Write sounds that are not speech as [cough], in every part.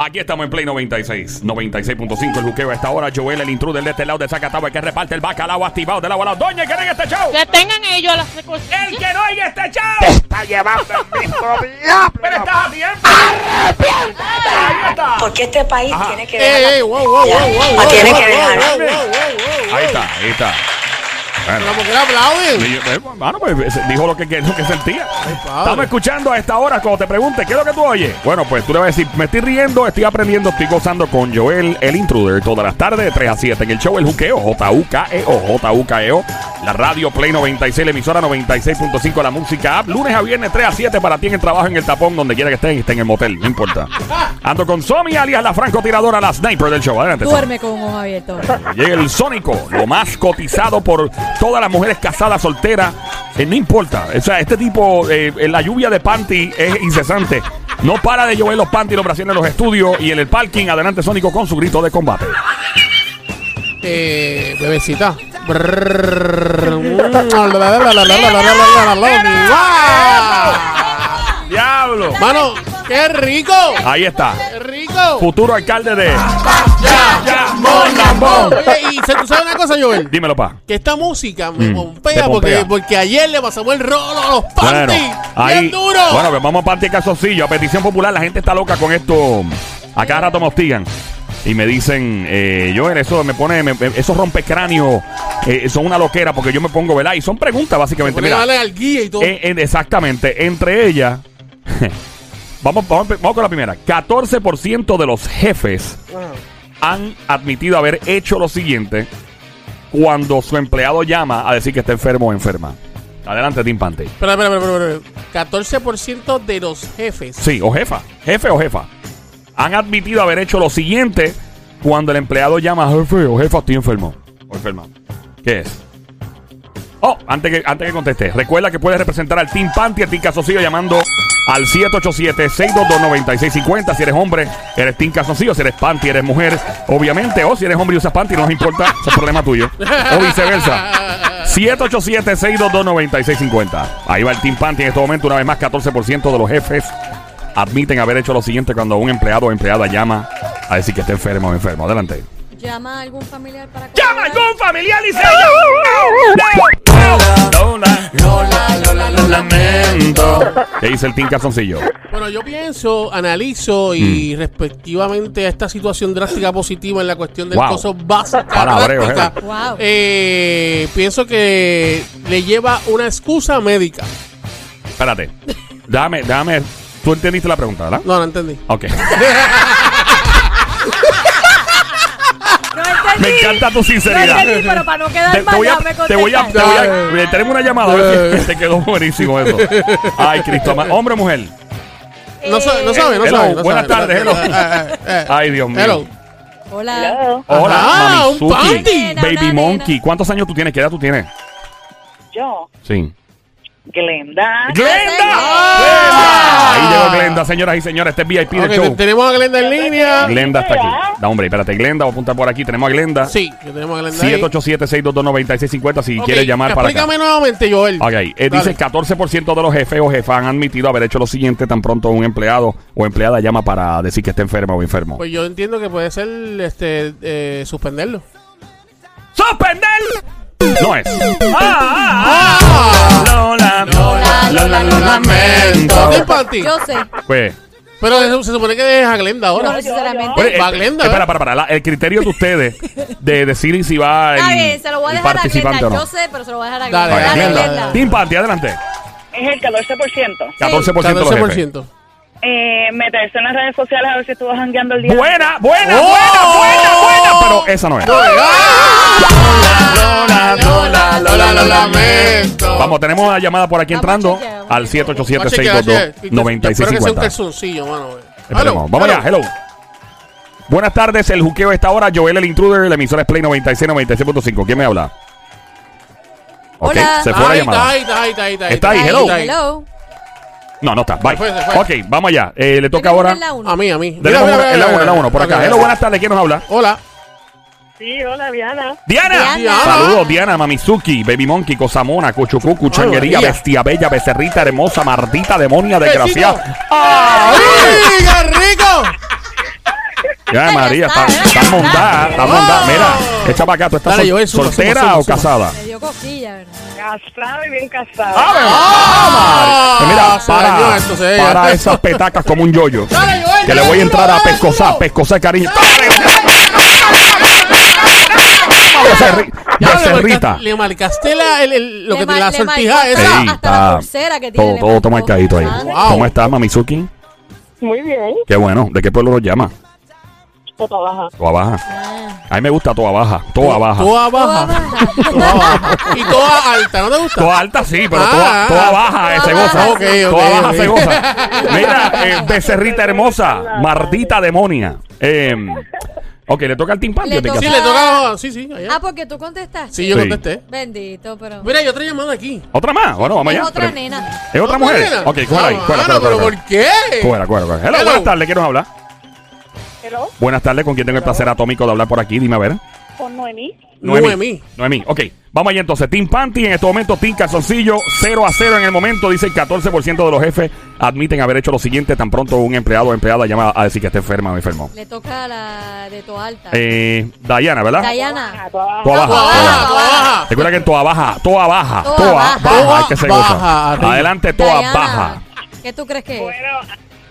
Aquí estamos en Play 96, 96.5 el buqueo a esta hora. Joel, el intruder de este lado de Zacatau, el que reparte el bacalao activado de la bola. Doña, que en este show. Que tengan ellos las cosas. El que no en este show. está llevando el mismo [laughs] diablo. Pero estás a tiempo. Ahí está. Porque este país Ajá. tiene que Ey, dejar. ey, wow, wow, wow, wow, wow, tiene wow, que wow, dejar. wow, wow, wow, wow. Ahí está, ahí está. Eh, Bueno, pues dijo lo que, que- lo que sentía. Estamos escuchando a esta hora cuando te pregunte qué es lo que tú oyes. Bueno, pues tú le vas a decir, me estoy riendo, estoy aprendiendo, estoy gozando con Joel, el intruder, todas las tardes de 3 a 7 en el show El Juqueo, J-U-K-E-O, J-U-K-E-O, E la radio Play 96, la emisora 96.5, la música app, lunes a viernes 3 a 7 para ti en el trabajo, en el tapón, donde quiera que estés, esté en el motel, no importa. [laughs] Ando con Somi, alias la francotiradora, la sniper del show. Adelante. Duerme con un ojo abierto. Llega el Sónico, lo más cotizado por todas las mujeres casadas, solteras. Eh, no importa. O sea, este tipo, eh, en la lluvia de panty es incesante. No para de llover los panty y los brasileños en los estudios y en el parking. Adelante, Sónico, con su grito de combate. Eh, bebecita. [laughs] ¡Diablo! Mano, qué rico. Ahí está. Qué rico. Futuro alcalde de. Ya, ya, mon, lambón. Oye, y se- tú sabes una cosa, Joel. Dímelo, pa. Que esta música me Mm, pompea, te pompea. Porque, porque ayer le pasamos el rolo a los Bueno, panties. ahí. Bien duro. Bueno, pues vamos a partir calzoncillo. A petición popular, la gente está loca con esto. A cada rato me hostigan. Y me dicen, eh, Joel, eso me pone, me- me- esos rompecráneos eh, son una loquera porque yo me pongo, ¿verdad? Y son preguntas, básicamente. Mira, darle al guía y todo. eh, eh, exactamente. Entre ellas, vamos, vamos, vamos con la primera. 14% de los jefes han admitido haber hecho lo siguiente cuando su empleado llama a decir que está enfermo o enferma. Adelante, Tim Pante. Espera, espera, espera, espera, espera. 14% de los jefes. Sí, o jefa. Jefe o jefa. Han admitido haber hecho lo siguiente cuando el empleado llama jefe o jefa, estoy enfermo. O enferma. ¿Qué es? Oh, antes que, antes que conteste, recuerda que puedes representar al Team Panty, el Team Casoncillo, llamando al 787-622-9650. Si eres hombre, eres Team Casoncillo. Si eres Panty, eres mujer, obviamente. O si eres hombre y usas Panty, no nos importa. Eso es problema tuyo. O viceversa. 787-622-9650. Ahí va el Team Panty en este momento. Una vez más, 14% de los jefes admiten haber hecho lo siguiente cuando un empleado o empleada llama a decir que está enfermo o enfermo. Adelante. Llama a algún familiar para ¡Llama a algún familiar y se Lola, Lola, Lola, lo lamento. ¿Qué dice el Team Calzoncillo? Bueno, yo pienso, analizo y Mm. respectivamente a esta situación drástica positiva en la cuestión del Wow. coso básica, Palabreo, drástica, eh. Wow. eh, pienso que le lleva una excusa médica. Espérate. Déjame, déjame. Tú entendiste la pregunta, ¿verdad? No, no entendí. Ok. [laughs] No entendí. Me encanta tu No sinceridad. entendí, pero para no quedar Te, mal, voy a, te voy a, te voy a- eh, tenemos una llamada. a ver si te quedó buenísimo eso. Ay, Cristo. Hombre o mujer. No, sabe, no sabe, no Hello, sabe. no buenas tardes, hello. Eh, eh, eh. Ay, Dios mío. Hello. Hola. Hola, un. Nena, Baby Monkey. nena. ¿Cuántos años tú tienes? ¿Qué edad tú tienes? Yo, Sí. Glenda. ¡Glenda! Ah. ¡Glenda! Ahí llegó Glenda, señoras y señores. Este es VIP del show. te- tenemos a Glenda en línea. Glenda está aquí. Da, hombre, espérate. Glenda, voy a apuntar por aquí. Tenemos a Glenda. Sí, que tenemos a Glenda. ahí. 787-622-9650 si Ok, quieres llamar para acá. Explícame nuevamente, Joel. Ok, eh, dice 14% de los jefes o jefas han admitido haber hecho lo siguiente tan pronto un empleado o empleada llama para decir que está enferma o enfermo. Pues yo entiendo que puede ser este eh, suspenderlo. ¡Suspender! No es. ¡Ah! Lola, Lola, lo lamento. Yo sé. Pues, Pero se, se supone que deja a Glenda ahora. No necesariamente. Oye, Va eh, Glenda, espera, ¿eh? para, para. la- el criterio de ustedes de decir si va Está en, bien, se lo voy a dejar a Glenda. no. Yo sé, pero se lo voy a dejar a Dale, Glenda. Vale, dale, Glenda. Team Panty, adelante. Es el 14%. 14% de los jefes. 14%. Eh, meterse en las redes sociales a ver si estuvo jangueando el día. Buena, buena, ¡Oh! buena, buena, buena. Pero esa no es. Lola, Lola, Lola, lo lamento. Vamos, tenemos una llamada por aquí entrando a al a chequear. Voy a chequear, chequear. Espero que sea un 787-622-9650. calzoncillo, mano. Esperemos. Vamos allá, hello. Buenas tardes, el juqueo a esta hora. Joel el Intruder, la emisora es Play 96, 96.5. ¿Quién me habla? Ok, Hola. se fue la llamada. Está ahí, está ahí, está ahí. Está ahí, Ahí, hello. hello. No, no está. Bye. Se fue, se fue. Ok, vamos allá. Eh, le toca ahora. A mí, a mí. Mira, mira, en la mira, 1, en la mira. 1, por acá. Hello, buenas tardes. ¿Quién nos habla? Hola. Sí, hola, Diana. Diana. Diana. Saludos, Diana, Mamizuki, Baby Monkey, Cosamona, Cuchucucu, Changuería. Bestia Bella, Becerrita Hermosa, Mardita, Demonia, Desgraciada. Besito. ¡Ay! ¡Ay, qué rico! Ya, María, está, está, ya está está. montada, está montada. Mira, echa para acá. ¿Tú estás Dale, sol- Joel, suma, soltera suma, suma, o suma. casada? Me dio cosquilla, ¿verdad? Casada y bien casada. ¡Ave Ah, María! Mira, se dañó para, esto, se para esas petacas como un yoyo. Dale, Joel, Que le dale, voy a entrar a dale, pescosar, duro. pescosar, cariño. Becerrita. Le marcaste la, el, el- lo Le que te la sortija esa. Ey, hasta la está pulsera que tiene. Todo, todo, marcadito ahí. Wow. ¿Cómo estás, Mamizuki? Muy bien. Qué bueno. ¿De qué pueblo lo llama? Toda baja. Toa Baja. Ah. A mí me gusta Toa Baja. Toa Baja. Toda Toda baja. baja. Toda baja. Y toda alta, ¿no te gusta? Toa alta sí, pero Ah, toa, ah. toa baja eh, se goza. baja. Ok, ok, toa baja se goza. [laughs] Mira, eh, becerrita hermosa, mardita demonia. Eh, ok, le toca al. Le toca- Sí, le toca. Sí, sí, allá. Ah, porque tú contestaste. Sí, yo Sí. contesté. Bendito, pero. Mira, hay otra llamada aquí. ¿Otra más? Bueno, vamos Es allá. otra Pero- nena. ¿Es otra mujer? nena? Ok, cógela ahí. Ah, cógela, mano, cógela, pero cógela. ¿por qué? Cógela, cógela, cógela. Hello, Hello. buenas tardes. ¿Quién nos habla? Hello, Buenas tardes. ¿Con quién tengo el placer atómico de hablar por aquí? Dime a ver. Con Noemí. Noemí. Noemí. Ok, vamos allá entonces. Team Panty en este momento, Team Calzoncillo, 0 a 0 en el momento. Dice el 14% de los jefes admiten haber hecho lo siguiente tan pronto un empleado o empleada llama a decir que está enferma o enfermo. Le toca a la de Toa Alta. Eh, Dayana, ¿verdad? Diana. Toda baja. Toa baja. Toa baja. Recuerda que en Toa Baja, Toa Baja, Toa Toa baja. Que se Baja, goza. arriba. Adelante, Toa Baja. ¿Qué tú crees que es? Bueno,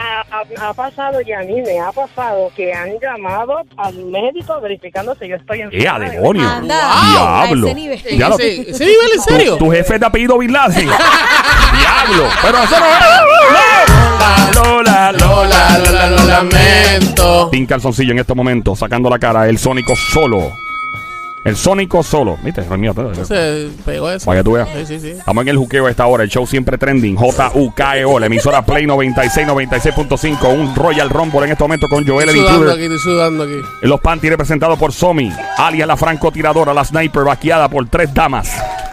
ha, ha- ha pasado y a mí me ha pasado que han llamado al médico verificando si yo estoy ¡Eh, enferma. a demonio! Anda, ¡Diablo! a ese nivel. ¿En ese, ese nivel en serio? Tu, tu jefe es de apellido Bin Laden. [laughs] ¡Diablo! Pero eso no es. Lola, Lola, Lola, Lola, lo lamento. Team Calzoncillo en este momento, sacando la cara, el Sónico solo. El Sónico solo. ¿Viste? Dios mío, todo. Se pegó eso. Para que tú veas. Sí, sí, sí. Estamos en el juqueo a esta hora, el show siempre trending, J-U-K-E-O, la emisora Play 96, 96.5, un Royal Rumble en este momento con Joel el Estoy sudando Intruder. aquí, estoy sudando aquí. En los panty representados por Somi, alias la francotiradora, la sniper vaqueada por tres damas.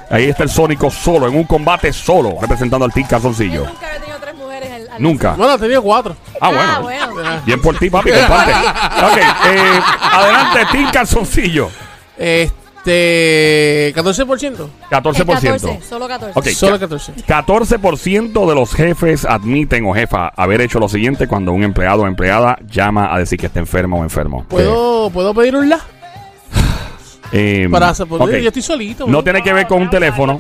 Ahí está el Sónico solo, en un combate solo, representando al Team Yo Calzoncillo. nunca había tenido tres mujeres al, al- Nunca. Bueno, ha tenido cuatro. Ah, bueno. Ah, bueno. Bien por ti, papi, comparte. [laughs] ok, eh, adelante, Team Calzoncillo. Este. 14%. 14%. El 14, solo 14. Ok, Solo ca- 14. 14% de los jefes admiten o jefa haber hecho lo siguiente cuando un empleado o empleada llama a decir que está enfermo o enfermo. ¿Puedo, ¿puedo pedir un la? Eh, Para hacer. ok. Yo estoy solito. No tiene que ver con un teléfono.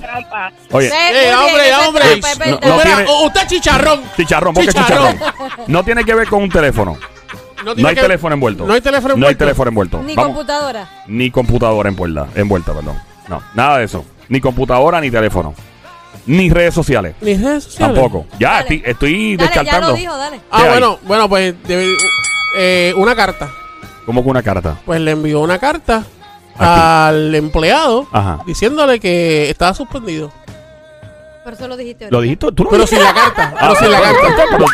Oye, ¡Eh, hombre, hombre! No, no Mira, tiene- o- usted es chicharrón. chicharrón, porque es Chicharrón. chicharrón. No tiene que ver con un teléfono. No, No hay teléfono envuelto. No hay teléfono envuelto. No hay teléfono envuelto. Ni Vamos. computadora. Ni computadora envuelta, envuelta, perdón. No, nada de eso. Ni computadora ni teléfono. Ni redes sociales. Ni redes sociales. Tampoco. Ya Dale. estoy, estoy Dale, ya descartando. lo dijo, dale. Ah, bueno, bueno, pues debe- eh, una carta. Como que una carta. Pues le envió una carta Aquí. al empleado Ajá. diciéndole que estaba suspendido. Pero eso lo dijiste ¿Lo dijiste? ¿Tú Pero sin la carta. Ah, Pero sin la carta. pero-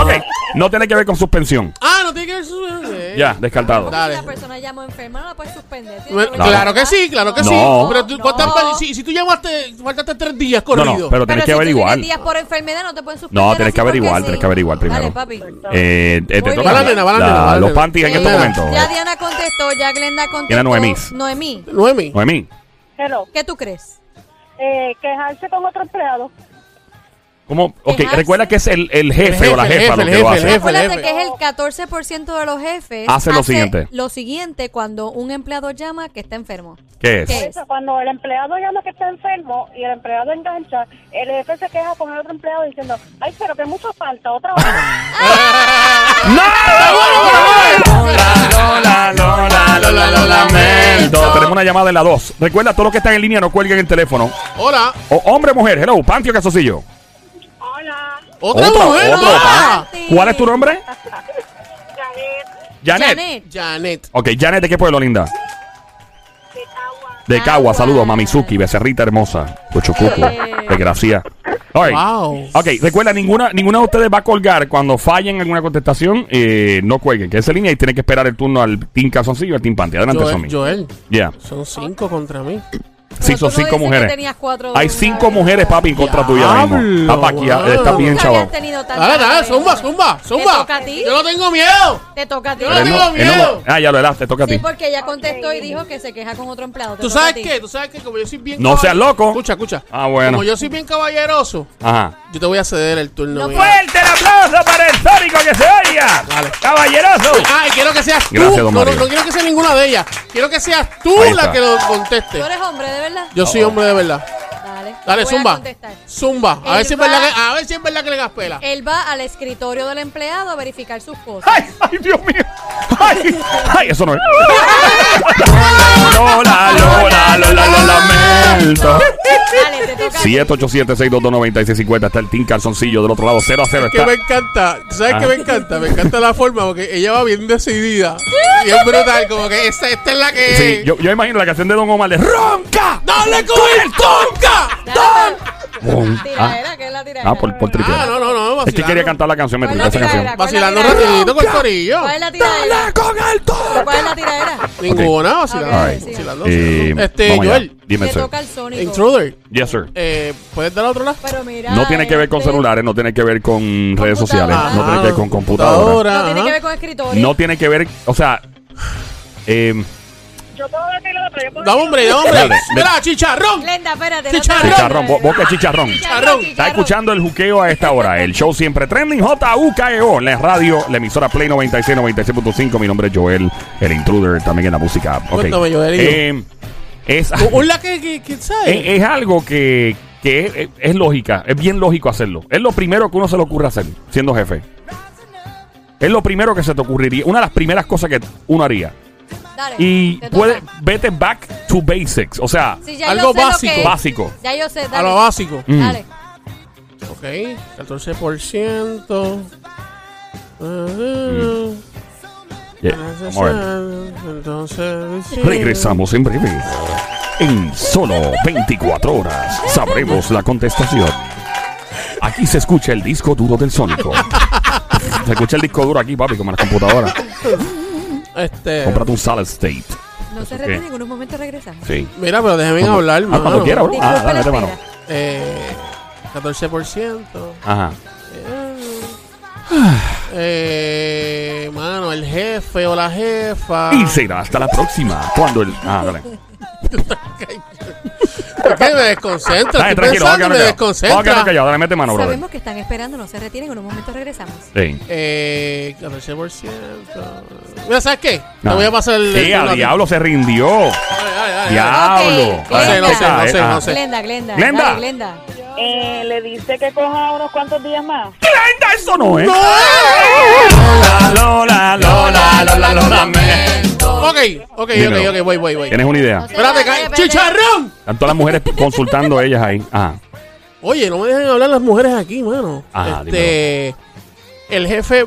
Ok, no tiene que ver con suspensión. Ah, no tiene que ver su. eh. Ya, descartado. Si la persona llamó enferma, no la puedes suspender. Tiene Bueno, que ver- Claro que sí, claro que sí. No. Pero tú, No. ¿cuántas veces- si, si tú llamaste, faltaste tres días No, corrido. no, pero tienes que si tú averiguar. tienes días por enfermedad, no te pueden suspender. No, tienes así que averiguar, porque tienes sí. que averiguar primero. Dale, papi. Eh, eh, te Muy toca bien. la- Va la nena, va la la- nena, va la los nena. panties en este momento. Ya Diana contestó, ya Glenda contestó. Era Noemís. Noemí, Noemi. Noemí, Hello. ¿qué tú crees? Eh, quejarse con otro empleado. ¿Cómo? Ok, Quejarse. recuerda que es el, el jefe, El jefe, o la jefa jefe, lo que lo jefe, hace. el jefe. Que es el 14% de los jefes. Hace lo siguiente. Lo siguiente cuando un empleado llama que está enfermo. ¿Qué es? ¿Qué es? Eso, cuando el empleado llama que está enfermo y el empleado engancha, el jefe se queja con el otro empleado diciendo, ay, pero que mucho falta, otra hora. Lola, Lola, Lola, lo lamento. Tenemos una llamada en la 2. Recuerda, todos los que están en línea no cuelguen el teléfono. Hola. O, hombre, mujer, hello, Pantio Casocillo. Otra Otro, mujer. otro. ¿Cuál es tu nombre? Janet, Janet. Janet. Janet. Ok, Janet, ¿de qué pueblo, linda? de Cagua. De Cagua, Cagua. saludos, Mamizuki, becerrita hermosa, Cochucuco, Eh. desgracia. Wow. Ok, recuerda, ninguna, ninguna de ustedes va a colgar cuando fallen en alguna contestación, eh, no cuelguen, que esa línea y tiene que esperar el turno al Team Calzoncillo y al Team Panty. Adelante, Joel, Somi. Joel, Ya. son cinco contra mí. Sí, son cinco mujeres. tenías cuatro Hay cinco mujeres, papi, en contra tuya mismo. Aquí, está bien, chaval. Dale, dale, zumba, zumba, zumba. Yo no tengo miedo. Te toca a ti. Yo tengo no- no miedo. ah, ya lo helaste, toca a ti. Sí, porque ella contestó y dijo que se queja con otro empleado. Te ¿Tú toca a sabes ti. qué? ¿Tú sabes qué? Como yo soy bien No seas loco. Escucha, escucha. Ah, bueno. Como yo soy bien caballeroso, Ajá. yo te voy a ceder el turno. ¡Fuerte el aplauso para el Sónico que se oiga! ¡Caballeroso! Ah, y quiero que seas tú. Gracias, don no, no, quiero que sea ninguna de ellas. Quiero que seas tú la que lo conteste. ¿Tú eres hombre, de verdad? Yo soy hombre de verdad. Dale. A zumba. contestar. Zumba. A ver, si es va- verdad que, a ver si es verdad que le gaspela. Él va al escritorio del empleado a verificar sus cosas. ¡Ay, ay, Dios mío! ¡Ay, ay, eso no es! ¡Lola, Lola, Lola, lo lamento! Dale, te toca. a ti. 787-622-9650 está el Team Calzoncillo del otro lado, 0 a 0 Que me encanta. ¿Tú ¿Sabes Ah. qué me encanta? Me encanta la forma porque ella va bien decidida. Y es brutal. Como que esta, esta es la que. Sí, yo, yo imagino la canción de Don Omar de ¡Ronca! ¡Dale con el tonka! Dale, Bum. Ah, Tiradera, ¿qué es la tiradera? ah, por, por tripear. Ah, no, no, no. Es que quería cantar la canción, me ¿Cuál tripeé es esa la canción. tiradera? ¿Cuál es la Vacilando tiradera? ratito con el corillo. ¿Cuál es la tiradera? con el toro! ¿Cuál es la tiradera? Ninguna, vacilando. Ok, sí. vacilando, Eh, vacilando. Este, vamos allá. Joel, Dime, Le sir. toca al sónico. intruder. Yes, sir. Eh, ¿Puedes dar otro lado? Pero mira. No tiene que ver con este, celulares, no tiene que ver con redes sociales, no tiene que ver con computadora. No tiene que ver con escritorio. No tiene que ver, o sea, eh, Yo puedo decirlo, pero yo puedo Dame, hombre, dame, hombre. Dale, Mira, chicharrón. Glenda, espérate. no te Chicharrón. chicharrón, bo- boca de chicharrón. Chicharrón. Está escuchando el juqueo a esta hora. El show siempre trending. JUKEO. En la radio, la emisora Play 96, 96.5. Mi nombre es Joel, el intruder también en la música. Ok. Cuéntame, Joelillo. Eh, es, Un la que, que, que ¿sabes? es, es algo que, que es, es lógica. Es bien lógico hacerlo. Es lo primero que uno se le ocurre hacer siendo jefe. Es lo primero que se te ocurriría. Una de las primeras cosas que uno haría. Dale, Y puede, vete back to basics. O sea, Sí, ya Algo yo sé lo básico. que básico. Ya yo sé, dale. a lo básico. Mm. Dale. Ok, 14%. Ajá. Yeah, Vamos a ver. Entonces. sí. Regresamos en breve. En solo 24 horas sabremos la contestación. Aquí se escucha el disco duro del Sónico. [laughs] Se escucha el disco duro aquí, papi, como en la computadora. Este. Cómprate un solid state. No se retiren, en unos momentos regresamos. Sí. Mira, pero déjame Cuando- hablar, ah, cuando mano. quiera, bro. Ah, dale, la vete, mano. espera. Eh, 14%. Ajá. Eh, mano, el jefe o la jefa. Y será hasta la próxima. Cuando el. Ah, dale. Es que me desconcentra. Dale, Estoy tranquilo, vamos a pensando y quedarnos me callados. Vamos a desconcentra. quedarnos callados. Dale, mete mano, brother. Sabemos que están esperando, no se retiren, en unos momentos regresamos. Sí. Eh, 14%. Mira, ¿sabes qué? Te No. voy a pasar el. Sí, el- a diablo se rindió. Diablo. Ok, No sé, no sé, no sé, ah. no sé. Glenda, Glenda. Glenda. Dale, Glenda. Eh, le dice que coja unos cuantos días más. Glenda, eso no es. Lola, Lola, Lola, Lola, Lola, lamento. Ok, ok, Dímelo. ok, ok, voy, voy, voy. ¿Tienes una idea? No. Espérate. ¡Chicharrón! Están todas las mujeres consultando a ellas ahí. Ajá. Oye, no me dejen hablar las mujeres aquí, mano. Ajá, este, el jefe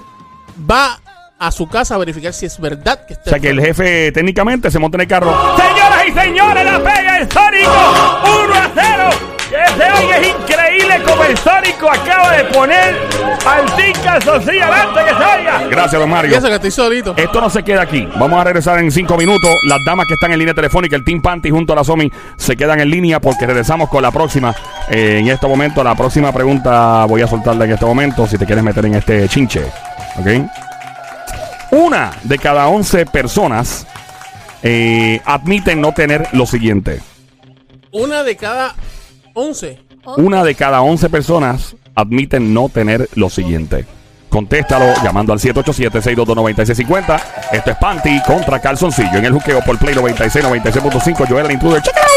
va a su casa a verificar si es verdad que está O sea que el jefe técnicamente se monta en el carro. Señoras y señores, la pega el Sónico 1 a 0. Ese hoy es increíble como el Sónico acaba de poner al Tica Sosilla adelante que se oiga. Gracias, don Y Mario. eso que estoy solito. Esto no se queda aquí. Vamos a regresar en cinco minutos. Las damas que están en línea telefónica, el Team Panty junto a la Somi, se quedan en línea porque regresamos con la próxima. Eh, en este momento, la próxima pregunta voy a soltarla en este momento si te quieres meter en este chinche. ¿Ok? Una de cada once personas eh, admiten no tener lo siguiente. Una de cada once. Una de cada once personas admiten no tener lo siguiente? Contéstalo llamando al 787-622-9650. Esto es Panty contra Calzoncillo en el juqueo por Play 96, 96.5. Joel el Intruder. ¡Chequeo!